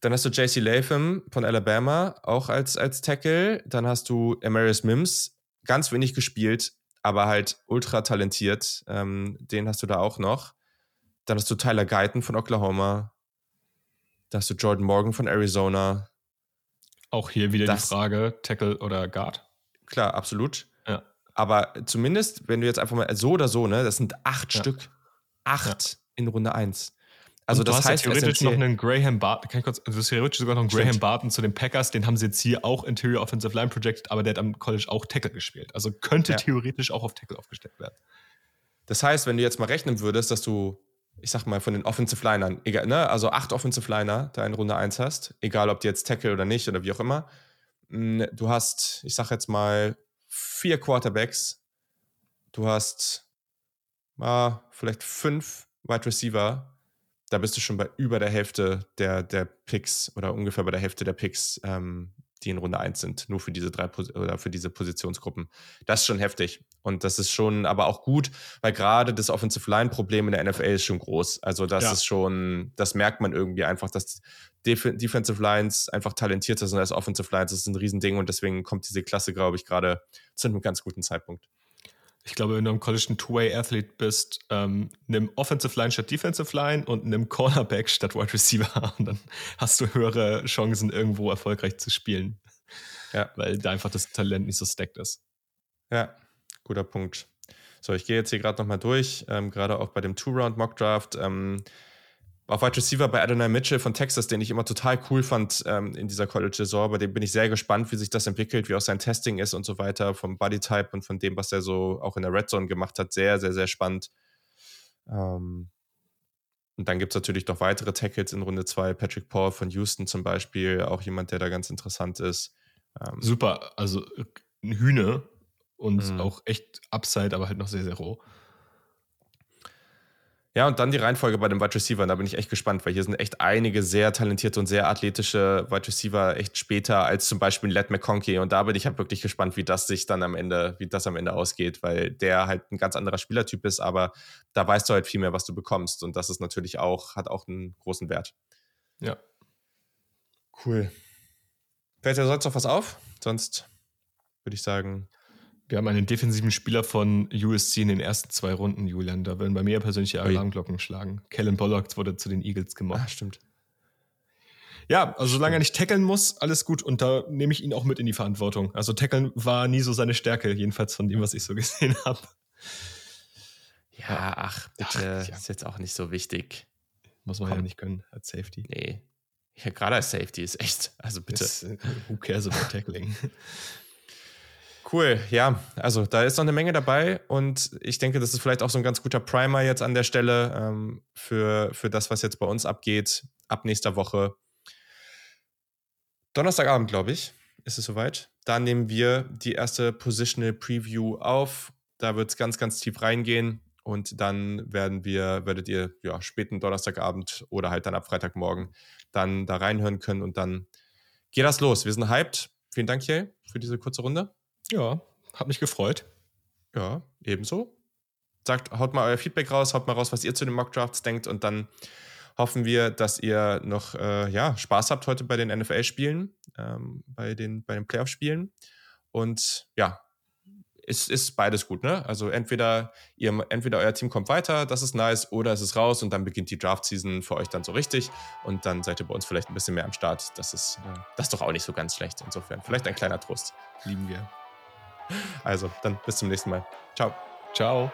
[SPEAKER 1] Dann hast du JC Latham von Alabama, auch als, als Tackle. Dann hast du Emeritus Mims, ganz wenig gespielt, aber halt ultra talentiert. Ähm, den hast du da auch noch. Dann hast du Tyler Guyton von Oklahoma. Da hast du Jordan Morgan von Arizona.
[SPEAKER 2] Auch hier wieder das, die Frage, Tackle oder Guard?
[SPEAKER 1] Klar, absolut. Ja. Aber zumindest, wenn du jetzt einfach mal so oder so, ne, das sind acht ja. Stück. Acht ja. in Runde 1.
[SPEAKER 2] Also das heißt ja theoretisch noch einen Graham Barton, kann ich kurz, also theoretisch sogar noch einen Graham Barton zu den Packers, den haben sie jetzt hier auch Interior Offensive Line projected, aber der hat am College auch Tackle gespielt. Also könnte ja. theoretisch auch auf Tackle aufgestellt werden.
[SPEAKER 1] Das heißt, wenn du jetzt mal rechnen würdest, dass du, ich sag mal, von den Offensive Linern, egal, ne, also acht Offensive Liner da in Runde 1 hast, egal ob die jetzt Tackle oder nicht oder wie auch immer, mm, du hast, ich sag jetzt mal, vier Quarterbacks, du hast ah, vielleicht fünf Wide Receiver, da bist du schon bei über der Hälfte der, der Picks oder ungefähr bei der Hälfte der Picks, ähm, die in Runde 1 sind, nur für diese drei oder für diese Positionsgruppen. Das ist schon heftig. Und das ist schon aber auch gut, weil gerade das Offensive Line-Problem in der NFL ist schon groß. Also, das ja. ist schon, das merkt man irgendwie einfach, dass Def Defensive Lines einfach talentierter sind als Offensive Lines. Das ist ein Riesending und deswegen kommt diese Klasse, glaube ich, gerade zu einem ganz guten Zeitpunkt
[SPEAKER 2] ich glaube, wenn du im College ein Two-Way-Athlete bist, ähm, nimm Offensive Line statt Defensive Line und nimm Cornerback statt Wide Receiver und dann hast du höhere Chancen, irgendwo erfolgreich zu spielen. ja. weil da einfach das Talent nicht so stacked ist.
[SPEAKER 1] Ja, guter Punkt. So, ich gehe jetzt hier gerade nochmal durch, ähm, gerade auch bei dem Two-Round-Mock-Draft. Ähm, auf Wide Receiver bei Adonai Mitchell von Texas, den ich immer total cool fand ähm, in dieser College-Saison. Bei dem bin ich sehr gespannt, wie sich das entwickelt, wie auch sein Testing ist und so weiter, vom Bodytype und von dem, was er so auch in der Red Zone gemacht hat. Sehr, sehr, sehr spannend. Ähm, und dann gibt es natürlich noch weitere Tackles in Runde 2. Patrick Paul von Houston zum Beispiel, auch jemand, der da ganz interessant ist.
[SPEAKER 2] Ähm, Super, also ein Hühner und mhm. auch echt Upside, aber halt noch sehr, sehr roh.
[SPEAKER 1] Ja, und dann die Reihenfolge bei dem Wide Receiver. Da bin ich echt gespannt, weil hier sind echt einige sehr talentierte und sehr athletische Wide Receiver echt später als zum Beispiel Led McConkey. Und da bin ich halt wirklich gespannt, wie das sich dann am Ende, wie das am Ende ausgeht, weil der halt ein ganz anderer Spielertyp ist, aber da weißt du halt viel mehr, was du bekommst. Und das ist natürlich auch, hat auch einen großen Wert.
[SPEAKER 2] Ja.
[SPEAKER 1] Cool. Fällt dir sonst noch was auf? Sonst würde ich sagen,
[SPEAKER 2] wir haben einen defensiven Spieler von USC in den ersten zwei Runden, Julian. Da würden bei mir persönlich die Alarmglocken schlagen. Kellen Pollock wurde zu den Eagles gemacht. Ah,
[SPEAKER 1] stimmt.
[SPEAKER 2] Ja, also solange er nicht tackeln muss, alles gut. Und da nehme ich ihn auch mit in die Verantwortung. Also tackeln war nie so seine Stärke, jedenfalls von dem, was ich so gesehen habe.
[SPEAKER 1] Ja, ach, bitte. Ach, ja. Ist jetzt auch nicht so wichtig.
[SPEAKER 2] Muss man Komm. ja nicht können als Safety.
[SPEAKER 1] Nee. Ja, gerade als Safety ist echt. Also bitte.
[SPEAKER 2] Ist, äh, who cares about tackling?
[SPEAKER 1] Cool, ja, also da ist noch eine Menge dabei und ich denke, das ist vielleicht auch so ein ganz guter Primer jetzt an der Stelle ähm, für, für das, was jetzt bei uns abgeht, ab nächster Woche. Donnerstagabend, glaube ich, ist es soweit. Da nehmen wir die erste Positional Preview auf. Da wird es ganz, ganz tief reingehen und dann werden wir, werdet ihr ja späten Donnerstagabend oder halt dann ab Freitagmorgen dann da reinhören können und dann geht das los. Wir sind hyped. Vielen Dank, Jay, für diese kurze Runde.
[SPEAKER 2] Ja, hat mich gefreut.
[SPEAKER 1] Ja, ebenso. Sagt, haut mal euer Feedback raus, haut mal raus, was ihr zu den Mockdrafts denkt und dann hoffen wir, dass ihr noch äh, ja, Spaß habt heute bei den NFL-Spielen, ähm, bei den, bei den Playoff-Spielen. Und ja, es ist beides gut, ne? Also entweder ihr, entweder euer Team kommt weiter, das ist nice, oder es ist raus und dann beginnt die Draft-Season für euch dann so richtig und dann seid ihr bei uns vielleicht ein bisschen mehr am Start. Das ist, äh, das ist doch auch nicht so ganz schlecht. Insofern, vielleicht ein kleiner Trost.
[SPEAKER 2] Lieben wir.
[SPEAKER 1] Also, dann bis zum nächsten Mal. Ciao.
[SPEAKER 2] Ciao.